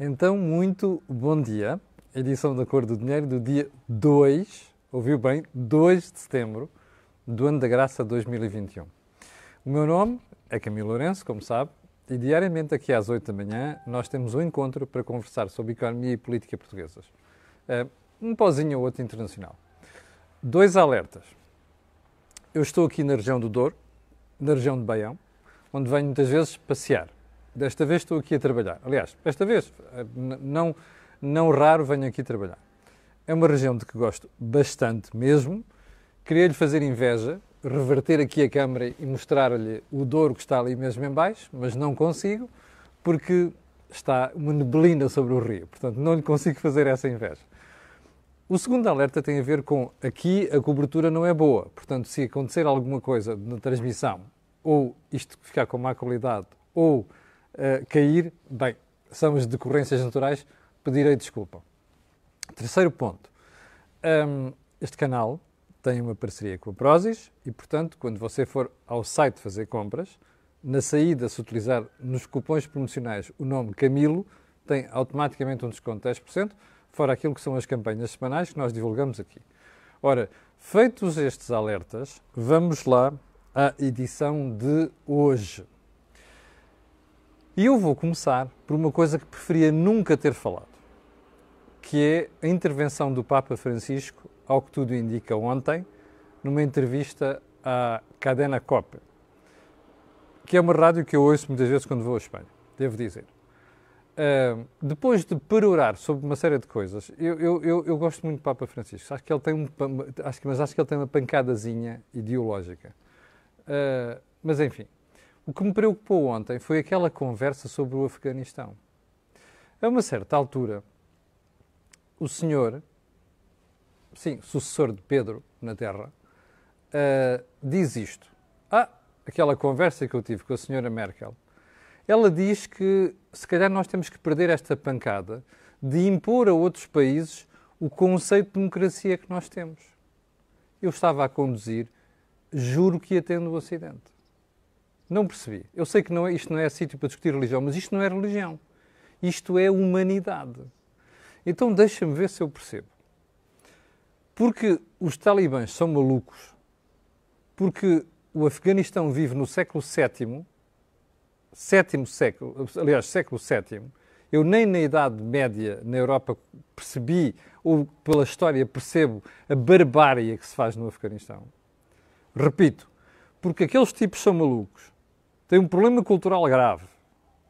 Então, muito bom dia. Edição da Cor do Dinheiro do dia 2, ouviu bem, 2 de setembro do ano da graça 2021. O meu nome é Camilo Lourenço, como sabe, e diariamente aqui às 8 da manhã nós temos um encontro para conversar sobre economia e política portuguesas. Uh, um pozinho ou outro internacional. Dois alertas. Eu estou aqui na região do Douro, na região de Baião, onde venho muitas vezes passear. Desta vez estou aqui a trabalhar. Aliás, desta vez, eh, não, não raro venho aqui trabalhar. É uma região de que gosto bastante mesmo. Queria-lhe fazer inveja, reverter aqui a câmara e mostrar-lhe o Douro que está ali mesmo em baixo, mas não consigo, porque está uma neblina sobre o rio. Portanto, não lhe consigo fazer essa inveja. O segundo alerta tem a ver com aqui a cobertura não é boa. Portanto, se acontecer alguma coisa na transmissão, ou isto ficar com má qualidade, ou uh, cair, bem, são as decorrências naturais, pedirei desculpa. Terceiro ponto. Um, este canal tem uma parceria com a Prozis e, portanto, quando você for ao site fazer compras, na saída, se utilizar nos cupons promocionais o nome Camilo, tem automaticamente um desconto de 10% fora aquilo que são as campanhas semanais que nós divulgamos aqui. Ora, feitos estes alertas, vamos lá à edição de hoje. E eu vou começar por uma coisa que preferia nunca ter falado, que é a intervenção do Papa Francisco, ao que tudo indica ontem, numa entrevista à Cadena Cope, que é uma rádio que eu ouço muitas vezes quando vou à Espanha, devo dizer. Uh, depois de perorar sobre uma série de coisas, eu, eu, eu, eu, gosto muito do Papa Francisco, acho que ele tem um, acho que, mas acho que ele tem uma pancadazinha ideológica. Uh, mas enfim, o que me preocupou ontem foi aquela conversa sobre o Afeganistão. A uma certa altura, o senhor, sim, sucessor de Pedro na Terra, uh, diz isto. Ah, aquela conversa que eu tive com a senhora Merkel ela diz que se calhar nós temos que perder esta pancada de impor a outros países o conceito de democracia que nós temos. Eu estava a conduzir, juro que ia tendo o Ocidente. Não percebi. Eu sei que não é, isto não é sítio para discutir religião, mas isto não é religião. Isto é humanidade. Então deixa-me ver se eu percebo. Porque os talibãs são malucos, porque o Afeganistão vive no século VII sétimo século, aliás, século VII, eu nem na Idade Média na Europa percebi, ou pela história percebo, a barbárie que se faz no Afeganistão. Repito, porque aqueles tipos são malucos, têm um problema cultural grave.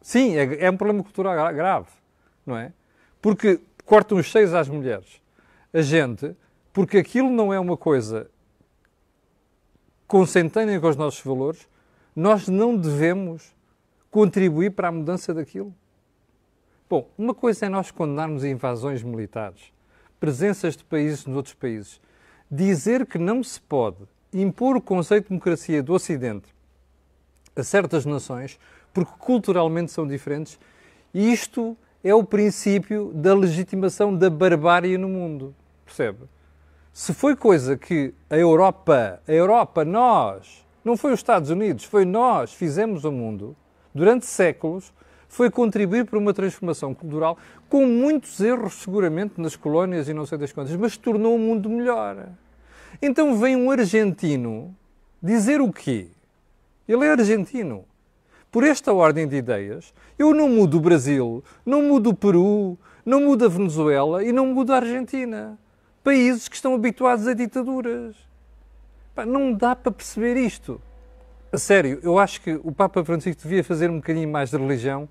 Sim, é, é um problema cultural grave, não é? Porque cortam os seios às mulheres. A gente, porque aquilo não é uma coisa consentânea com os nossos valores, nós não devemos contribuir para a mudança daquilo? Bom, uma coisa é nós condenarmos invasões militares, presenças de países nos outros países. Dizer que não se pode impor o conceito de democracia do Ocidente a certas nações, porque culturalmente são diferentes, isto é o princípio da legitimação da barbárie no mundo. Percebe? Se foi coisa que a Europa, a Europa, nós, não foi os Estados Unidos, foi nós, fizemos ao mundo, durante séculos, foi contribuir para uma transformação cultural com muitos erros, seguramente, nas colónias e não sei das quantas, mas tornou o mundo melhor. Então vem um argentino dizer o quê? Ele é argentino. Por esta ordem de ideias, eu não mudo o Brasil, não mudo o Peru, não mudo a Venezuela e não mudo a Argentina. Países que estão habituados a ditaduras. não dá para perceber isto. A sério, eu acho que o Papa Francisco devia fazer um bocadinho mais de religião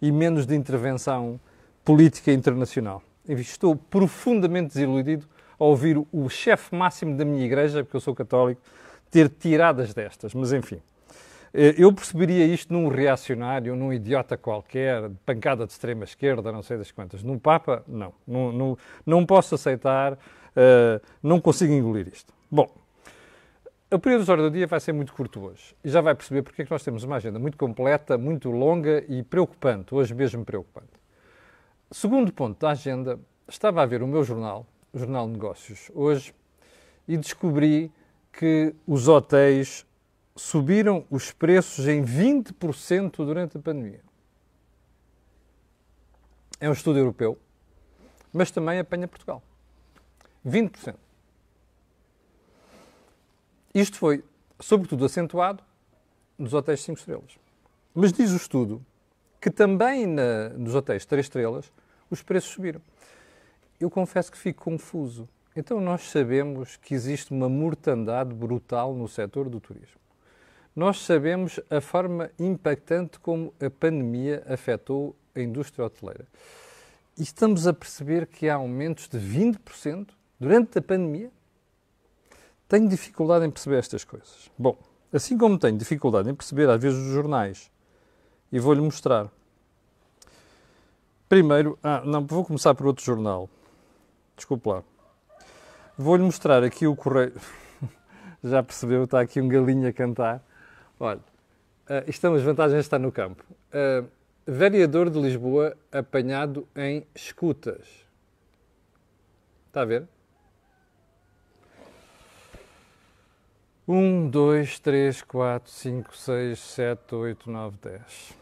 e menos de intervenção política internacional. Estou profundamente desiludido ao ouvir o chefe máximo da minha igreja, porque eu sou católico, ter tiradas destas. Mas enfim, eu perceberia isto num reacionário, num idiota qualquer, pancada de extrema esquerda, não sei das quantas. Num Papa, não. Não, não, posso aceitar, uh, não consigo engolir isto. Bom, de hora do dia vai ser muito curto hoje e já vai perceber porque é que nós temos uma agenda muito completa, muito longa e preocupante, hoje mesmo preocupante. Segundo ponto da agenda, estava a ver o meu jornal, o Jornal de Negócios, hoje, e descobri que os hotéis subiram os preços em 20% durante a pandemia. é um estudo europeu, mas também apanha Portugal. 20%. Isto foi, sobretudo, acentuado nos hotéis 5 estrelas. Mas diz o estudo que também na, nos hotéis 3 estrelas os preços subiram. Eu confesso que fico confuso. Então nós sabemos que existe uma mortandade brutal no setor do turismo. Nós sabemos a forma impactante como a pandemia afetou a indústria hoteleira. E estamos a perceber que há aumentos de 20% durante a pandemia. Tenho dificuldade em perceber estas coisas. Bom, assim como tenho dificuldade em perceber, às vezes, os jornais, e vou-lhe mostrar. Primeiro, ah, não, vou começar por outro jornal. Desculpe lá. Vou-lhe mostrar aqui o correio. Já percebeu? Está aqui um galinho a cantar. Olha, uh, isto são as vantagens de estar no campo. Uh, vereador de Lisboa apanhado em escutas. Está a ver? Um, dois, três, quatro, cinco, seis, sete, oito, nove, dez.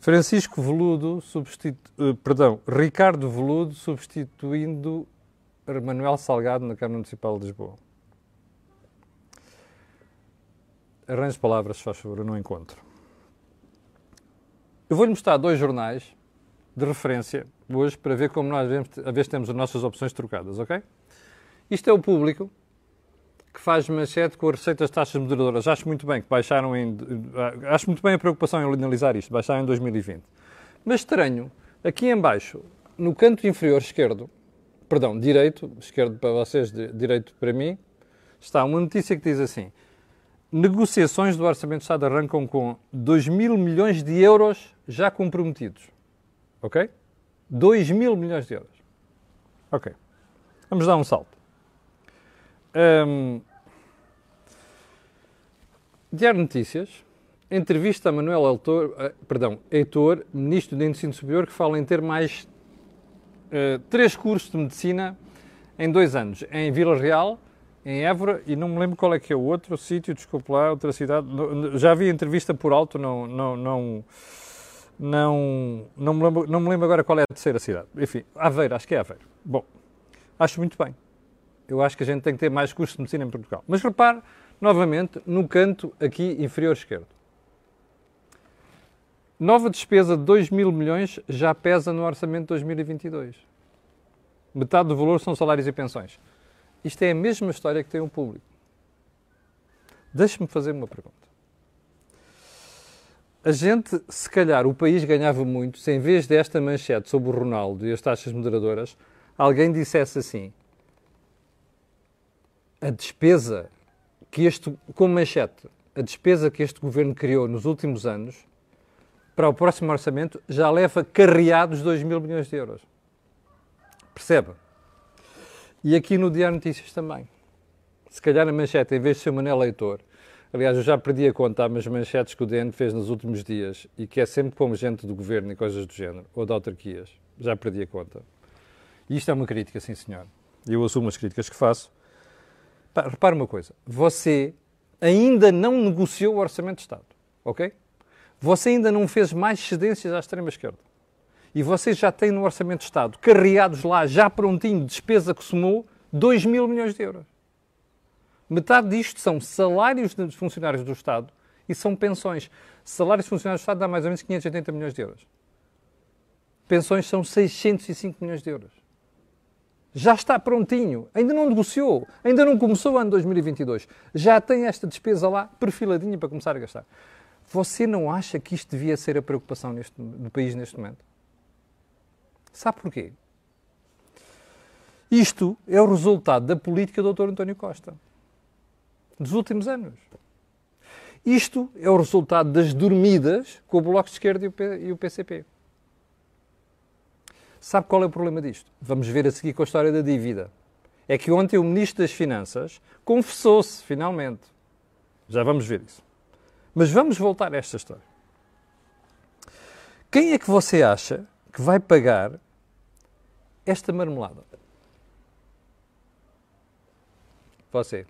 Francisco Veludo, substitu... Uh, perdão, Ricardo Veludo substituindo Manuel Salgado na Câmara Municipal de Lisboa. Arranje palavras, se faz favor, eu não encontro. Eu vou-lhe mostrar dois jornais de referência hoje para ver como nós vemos, a vez temos as nossas opções trocadas, ok? Isto é o público que faz manchete com as receitas de taxas moderadoras. Acho muito bem que baixaram em. Acho muito bem a preocupação em analisar isto, baixaram em 2020. Mas estranho, aqui em baixo, no canto inferior esquerdo, perdão, direito, esquerdo para vocês, direito para mim, está uma notícia que diz assim: negociações do Orçamento de Estado arrancam com 2 mil milhões de euros já comprometidos. Ok? 2 mil milhões de euros. Ok. Vamos dar um salto. Um, Diário Notícias, entrevista a Manuel Heitor, uh, perdão, Heitor, Ministro do Ensino Superior, que fala em ter mais uh, três cursos de medicina em dois anos, em Vila Real, em Évora e não me lembro qual é que é o outro sítio, desculpe lá, outra cidade. Já vi entrevista por alto, não, não, não, não, não, me lembro, não me lembro agora qual é a terceira cidade. Enfim, Aveiro, acho que é Aveiro. Bom, acho muito bem eu acho que a gente tem que ter mais cursos de medicina em Portugal. Mas repare, novamente, no canto aqui inferior esquerdo. Nova despesa de 2 mil milhões já pesa no orçamento de 2022. Metade do valor são salários e pensões. Isto é a mesma história que tem o público. Deixe-me fazer uma pergunta. A gente, se calhar, o país ganhava muito se, em vez desta manchete sobre o Ronaldo e as taxas moderadoras, alguém dissesse assim: a despesa que este, como manchete, a despesa que este governo criou nos últimos anos, para o próximo orçamento, já leva carreados 2 mil milhões de euros. Percebe? E aqui no Diário Notícias também. Se calhar a manchete, em vez de ser Manel Leitor, aliás, eu já perdi a conta as manchetes que o DN fez nos últimos dias e que é sempre como gente do governo e coisas do género, ou de autarquias. Já perdi a conta. E isto é uma crítica, sim senhor. Eu assumo as críticas que faço repare uma coisa, você ainda não negociou o Orçamento de Estado, ok? Você ainda não fez mais cedências à extrema-esquerda. E você já tem no Orçamento de Estado, carreados lá, já prontinho, despesa que somou 2 mil milhões de euros. Metade disto são salários de funcionários do Estado e são pensões. Salários de funcionários do Estado dá mais ou menos 580 milhões de euros. Pensões são 605 milhões de euros já está prontinho, ainda não negociou, ainda não começou o ano 2022, já tem esta despesa lá perfiladinha para começar a gastar. Você não acha que isto devia ser a preocupação neste, do país neste momento? Sabe porquê? Isto é o resultado da política do Dr. António Costa dos últimos anos. Isto é o resultado das dormidas com o Bloco de Esquerda e o PCP. Sabe qual é o problema disto? Vamos ver a seguir com a história da dívida. É que ontem o Ministro das Finanças confessou-se, finalmente. Já vamos ver isso. Mas vamos voltar a esta história. Quem é que você acha que vai pagar esta marmelada? Você.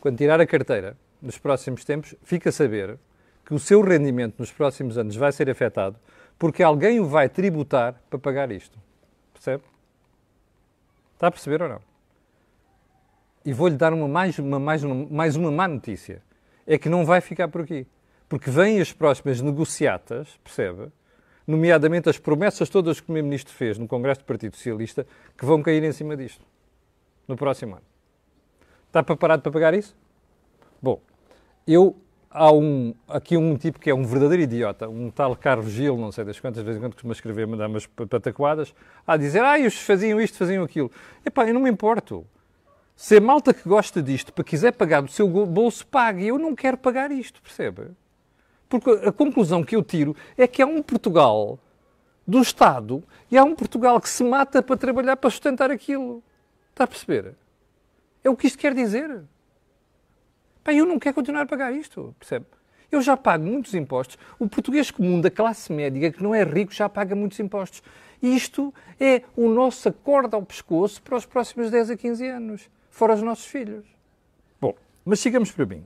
Quando tirar a carteira, nos próximos tempos, fica a saber que o seu rendimento nos próximos anos vai ser afetado porque alguém o vai tributar para pagar isto. Percebe? Está a perceber ou não? E vou-lhe dar uma mais, uma, mais, uma, mais uma má notícia. É que não vai ficar por aqui. Porque vêm as próximas negociatas, percebe? Nomeadamente as promessas todas que o Primeiro-Ministro fez no Congresso do Partido Socialista, que vão cair em cima disto. No próximo ano. Está preparado para pagar isso? Bom, eu há um, aqui um tipo que é um verdadeiro idiota, um tal Carlos Gil, não sei das quantas vezes em quando costuma escrever, mandar umas pataquadas, a dizer, ah, eles faziam isto, faziam aquilo. Epá, eu não me importo. Se a malta que gosta disto para quiser pagar do seu bolso, pague. Eu não quero pagar isto, percebe? Porque a conclusão que eu tiro é que há um Portugal do Estado e há um Portugal que se mata para trabalhar para sustentar aquilo. Está a perceber? É o que isto quer dizer. Pá, eu não quero continuar a pagar isto, percebe? Eu já pago muitos impostos. O português comum da classe média, que não é rico, já paga muitos impostos. Isto é o nosso acorde ao pescoço para os próximos 10 a 15 anos, fora os nossos filhos. Bom, mas sigamos para mim.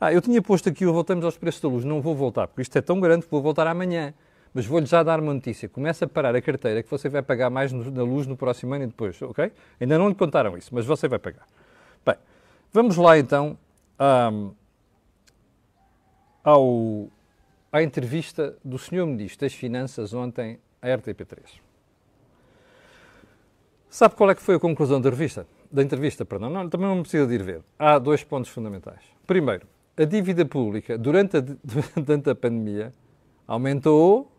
Ah, eu tinha posto aqui o Voltamos aos Preços da Luz. Não vou voltar, porque isto é tão grande que vou voltar amanhã. Mas vou-lhe já dar uma notícia. Começa a parar a carteira que você vai pagar mais na luz no próximo ano e depois, ok? Ainda não lhe contaram isso, mas você vai pagar. Bem, vamos lá então um, ao, à entrevista do Sr. Ministro das Finanças ontem à RTP3. Sabe qual é que foi a conclusão da revista? Da entrevista, perdão. Não, também não precisa de ir ver. Há dois pontos fundamentais. Primeiro, a dívida pública durante a, durante a pandemia aumentou.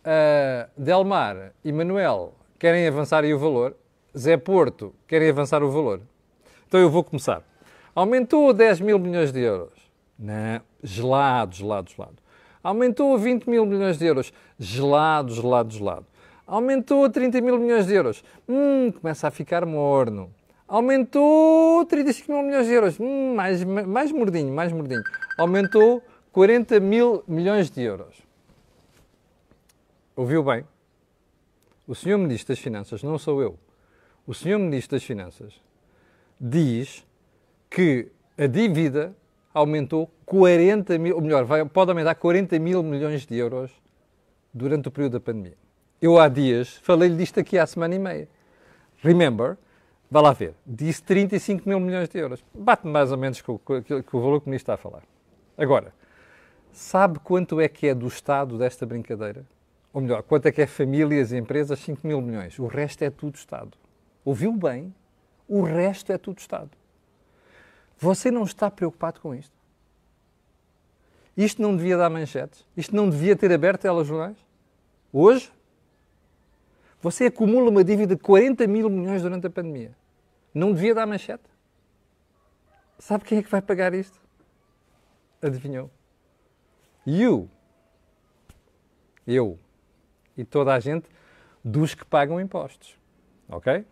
Uh, Delmar e Manuel querem avançar aí o valor. Zé Porto querem avançar o valor. Então eu vou começar. Aumentou 10 mil milhões de euros. Não, gelado, gelado, gelado. Aumentou a 20 mil milhões de euros. Gelado, gelado, gelado. Aumentou a 30 mil milhões de euros. Hum, começa a ficar morno. Aumentou 35 mil milhões de euros. Hum, mais, mais mordinho, mais mordinho. Aumentou 40 mil milhões de euros. Ouviu bem? O senhor Ministro das Finanças, não sou eu. O senhor Ministro das Finanças diz que a dívida aumentou 40 mil, ou melhor, vai, pode aumentar 40 mil milhões de euros durante o período da pandemia. Eu há dias falei-lhe disto aqui há semana e meia. Remember, vá lá ver, disse 35 mil milhões de euros. Bate mais ou menos com, com, com o valor que o Ministro está a falar. Agora, sabe quanto é que é do Estado desta brincadeira? Ou melhor, quanto é que é famílias e empresas? 5 mil milhões. O resto é tudo Estado. Ouviu bem? O resto é tudo Estado. Você não está preocupado com isto? Isto não devia dar manchetes? Isto não devia ter aberto telejornais? Hoje? Você acumula uma dívida de 40 mil milhões durante a pandemia. Não devia dar manchete? Sabe quem é que vai pagar isto? Adivinhou? You. Eu. E toda a gente dos que pagam impostos. Ok?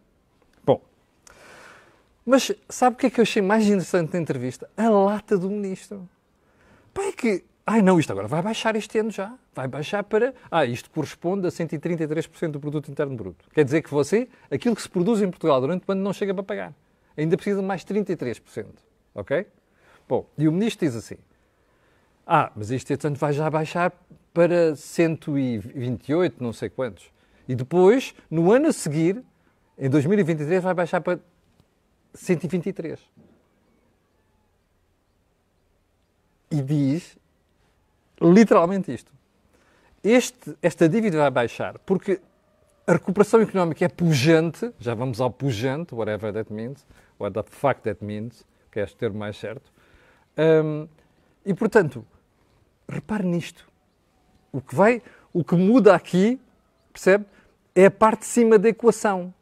Mas sabe o que é que eu achei mais interessante na entrevista? A lata do ministro. Pá, é que. Ai não, isto agora vai baixar este ano já. Vai baixar para. Ah, isto corresponde a 133% do produto interno bruto. Quer dizer que você, aquilo que se produz em Portugal durante o ano não chega para pagar. Ainda precisa de mais 33%. Ok? Bom, e o ministro diz assim: Ah, mas isto este ano vai já baixar para 128, não sei quantos. E depois, no ano a seguir, em 2023, vai baixar para 123. E diz literalmente isto. Este, esta dívida vai baixar porque a recuperação económica é pujante, já vamos ao pujante, whatever that means, what the fuck that means, que é este termo mais certo. Um, e portanto, repare nisto. O que vai, o que muda aqui, percebe? É a parte de cima da equação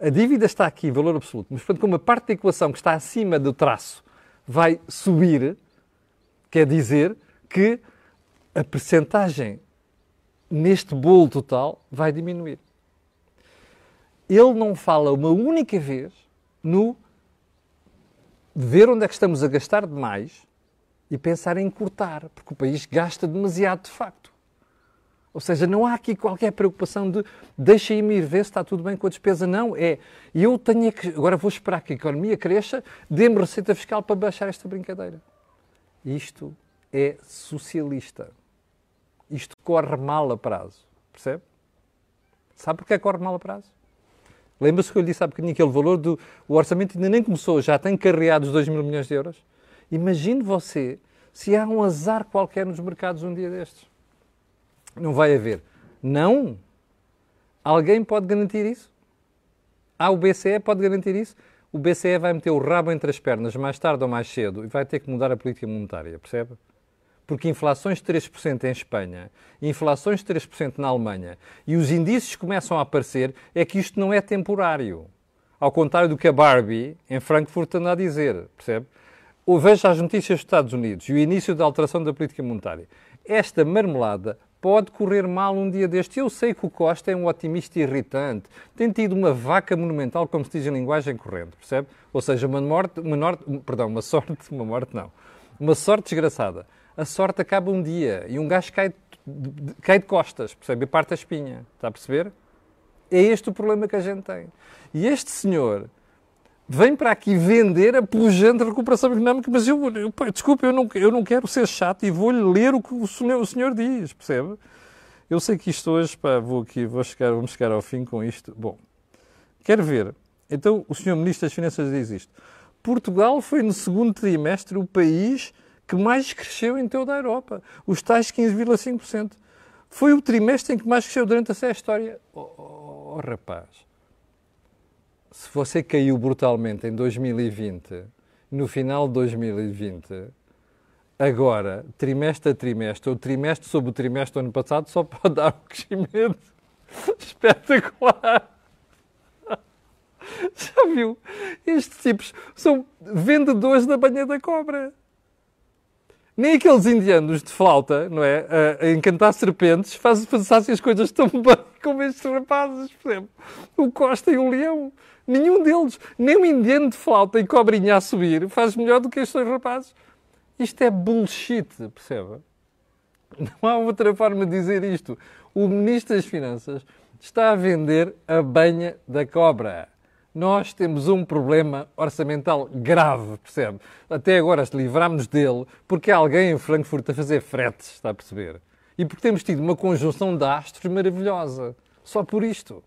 a dívida está aqui, valor absoluto, mas portanto, como a parte da equação que está acima do traço vai subir, quer dizer que a percentagem neste bolo total vai diminuir. Ele não fala uma única vez no ver onde é que estamos a gastar demais e pensar em cortar, porque o país gasta demasiado de facto. Ou seja, não há aqui qualquer preocupação de deixa-me ir ver se está tudo bem com a despesa. Não, é eu tenho que. Agora vou esperar que a economia cresça, dê-me receita fiscal para baixar esta brincadeira. Isto é socialista. Isto corre mal a prazo. Percebe? Sabe porquê corre mal a prazo? Lembra-se que eu lhe disse há bocadinho aquele valor do o orçamento ainda nem começou, já tem carreados 2 mil milhões de euros? Imagine você se há um azar qualquer nos mercados um dia destes. Não vai haver. Não. Alguém pode garantir isso? Ah, o BCE pode garantir isso? O BCE vai meter o rabo entre as pernas mais tarde ou mais cedo e vai ter que mudar a política monetária, percebe? Porque inflações de 3% em Espanha, inflações de 3% na Alemanha e os indícios começam a aparecer, é que isto não é temporário. Ao contrário do que a Barbie em Frankfurt anda a dizer, percebe? Ou veja as notícias dos Estados Unidos e o início da alteração da política monetária. Esta marmelada pode correr mal um dia deste. Eu sei que o Costa é um otimista irritante, tem tido uma vaca monumental, como se diz em linguagem corrente, percebe? Ou seja, uma morte, uma morte, perdão, uma sorte, uma morte não, uma sorte desgraçada. A sorte acaba um dia e um gajo cai de, cai de costas, percebe? E parte a espinha, está a perceber? É este o problema que a gente tem. E este senhor vem para aqui vender a pujante recuperação económica, mas eu, eu desculpe, eu não, eu não quero ser chato e vou-lhe ler o que o senhor, o senhor diz, percebe? Eu sei que isto hoje, pá, vou aqui, vou chegar, vamos chegar ao fim com isto. Bom, quero ver. Então, o senhor Ministro das Finanças diz isto. Portugal foi no segundo trimestre o país que mais cresceu em toda a Europa. Os tais 15,5%. Foi o trimestre em que mais cresceu durante a história. Oh, oh, oh rapaz se você caiu brutalmente em 2020, no final de 2020, agora, trimestre a trimestre, ou trimestre sobre o trimestre do ano passado, só pode dar um crescimento espetacular. Já viu? Estes tipos são vendedores da banha da cobra. Nem aqueles indianos de flauta, não é? A, a encantar serpentes, fazem, fazem as coisas tão bem como estes rapazes, por exemplo. O Costa e o Leão. Nenhum deles, nem um indiano de flauta e cobrinha a subir, faz melhor do que estes dois rapazes. Isto é bullshit, percebe? Não há outra forma de dizer isto. O Ministro das Finanças está a vender a banha da cobra. Nós temos um problema orçamental grave, percebe? Até agora livrámos dele porque há alguém em Frankfurt a fazer fretes, está a perceber? E porque temos tido uma conjunção de astros maravilhosa. Só por isto.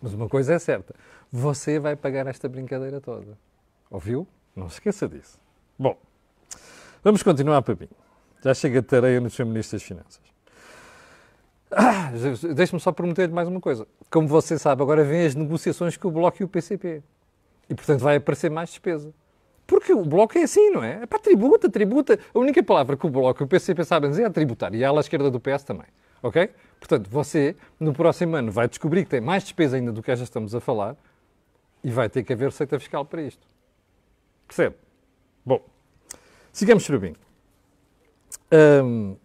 Mas uma coisa é certa: você vai pagar esta brincadeira toda. Ouviu? Não se esqueça disso. Bom, vamos continuar, Papinho. Já chega de tareia no Sr. Ministro das Finanças. Ah, Deixe-me só prometer-lhe mais uma coisa. Como você sabe, agora vêm as negociações com o Bloco e o PCP. E, portanto, vai aparecer mais despesa. Porque o Bloco é assim, não é? É para tributa, tributa. A única palavra que o Bloco e o PCP sabem dizer é tributar. E a ala esquerda do PS também. Ok? Portanto, você, no próximo ano, vai descobrir que tem mais despesa ainda do que já estamos a falar e vai ter que haver receita fiscal para isto. Percebe? Bom, sigamos, Cherubim. Um,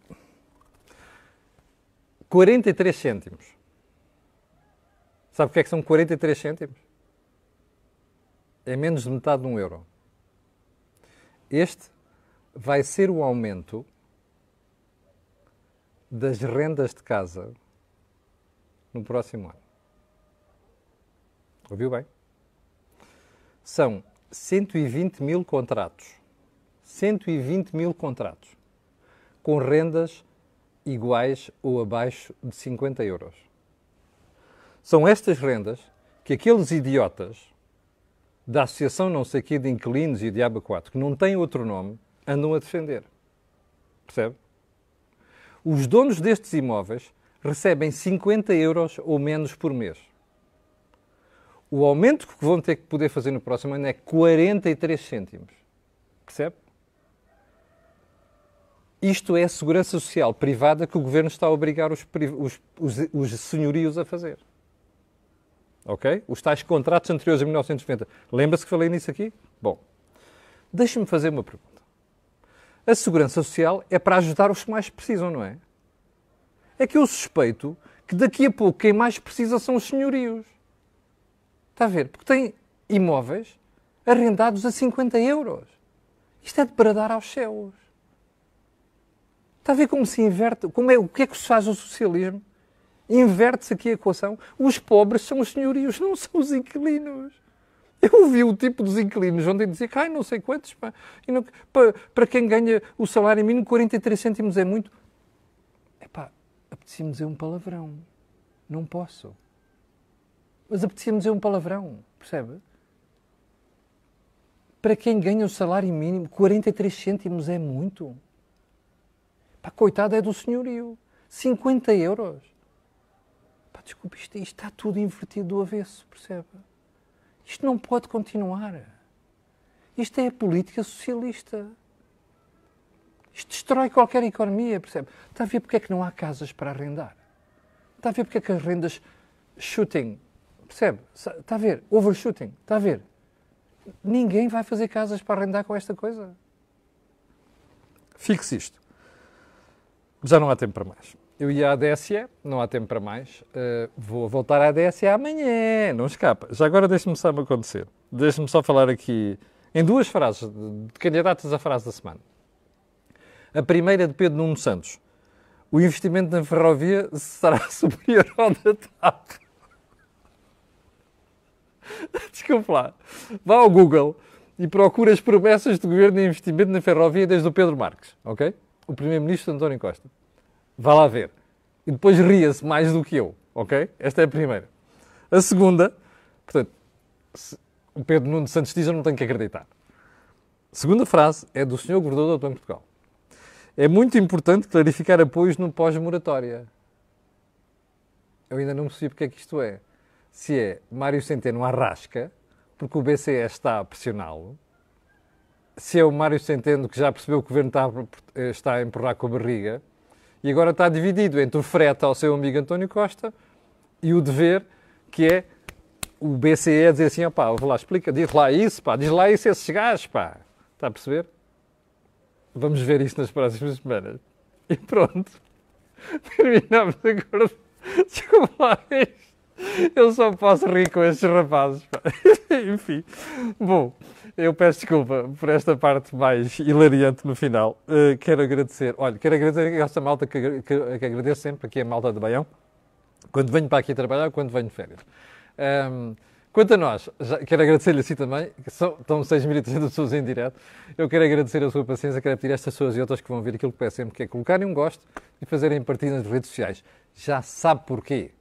43 cêntimos. Sabe o que é que são 43 cêntimos? É menos de metade de um euro. Este vai ser o aumento das rendas de casa no próximo ano. Ouviu bem? São 120 mil contratos. 120 mil contratos. Com rendas iguais ou abaixo de 50 euros. São estas rendas que aqueles idiotas da Associação não sei quê de Inquilinos e Diabo 4, que não têm outro nome, andam a defender. Percebe? Os donos destes imóveis recebem 50 euros ou menos por mês. O aumento que vão ter que poder fazer no próximo ano é 43 cêntimos. Percebe? Isto é a segurança social privada que o governo está a obrigar os, os, os, os senhorios a fazer. Ok? Os tais contratos anteriores a 1990. Lembra-se que falei nisso aqui? Bom, deixe-me fazer uma pergunta. A segurança social é para ajudar os que mais precisam, não é? É que eu suspeito que daqui a pouco quem mais precisa são os senhorios. Está a ver? Porque tem imóveis arrendados a 50 euros. Isto é de bradar aos céus. Está a ver como se inverte? Como é, o que é que se faz o socialismo? Inverte-se aqui a equação. Os pobres são os senhorios, não são os inquilinos. Eu ouvi o tipo dos inquilinos ontem dizer que, ai, não sei quantos, pá, não, para, para quem ganha o salário mínimo, 43 cêntimos é muito. Epá, apetecia-me dizer um palavrão. Não posso. Mas apetecia-me dizer um palavrão, percebe? Para quem ganha o salário mínimo, 43 cêntimos é muito. Pá, coitado é do senhorio. 50 euros. Pá, desculpe, isto, isto está tudo invertido do avesso, percebe? Isto não pode continuar. Isto é a política socialista. Isto destrói qualquer economia, percebe? Está a ver porque é que não há casas para arrendar? Está a ver porque é que as rendas shooting, percebe? Está a ver? Overshooting, está a ver? Ninguém vai fazer casas para arrendar com esta coisa. Fixe isto. Já não há tempo para mais. Eu ia à DSE, não há tempo para mais. Uh, vou voltar à DSE amanhã, não escapa. Já agora deixe-me só me acontecer. Deixe-me só falar aqui em duas frases, de candidatas à frase da semana. A primeira de Pedro Nuno Santos. O investimento na ferrovia será superior ao da TAP. Desculpe lá. Vá ao Google e procura as promessas do governo de investimento na ferrovia desde o Pedro Marques, ok? O primeiro-ministro António Costa. Vá lá ver. E depois ria-se mais do que eu, ok? Esta é a primeira. A segunda, portanto, o Pedro Nuno Santos diz, eu não tenho que acreditar. A segunda frase é do Sr. Governador do Banco de Portugal. É muito importante clarificar apoios no pós-moratória. Eu ainda não percebi porque é que isto é. Se é Mário Centeno arrasca, porque o BCE está a pressioná-lo, se é o Mário Centeno que já percebeu que o governo está, está a empurrar com a barriga, e agora está dividido entre o frete ao seu amigo António Costa e o dever, que é o BCE dizer assim, opá, vou lá, explica, diz lá isso, pá, diz lá isso a esses gajos, pá. Está a perceber? Vamos ver isso nas próximas semanas. E pronto. Terminamos agora. Desculpa lá, eu só posso rir com estes rapazes. Pá. Enfim. Bom. Eu peço desculpa por esta parte mais hilariante no final. Uh, quero agradecer, olha, quero agradecer a esta malta que, que, que agradeço sempre, aqui a malta de Baião, quando venho para aqui trabalhar, quando venho de férias. Um, quanto a nós, quero agradecer-lhe assim também, que são, estão 6.300 pessoas em direto. Eu quero agradecer a sua paciência, quero pedir a estas pessoas e outras que vão vir aquilo que peço sempre, que é colocarem um gosto e fazerem partida nas redes sociais. Já sabe porquê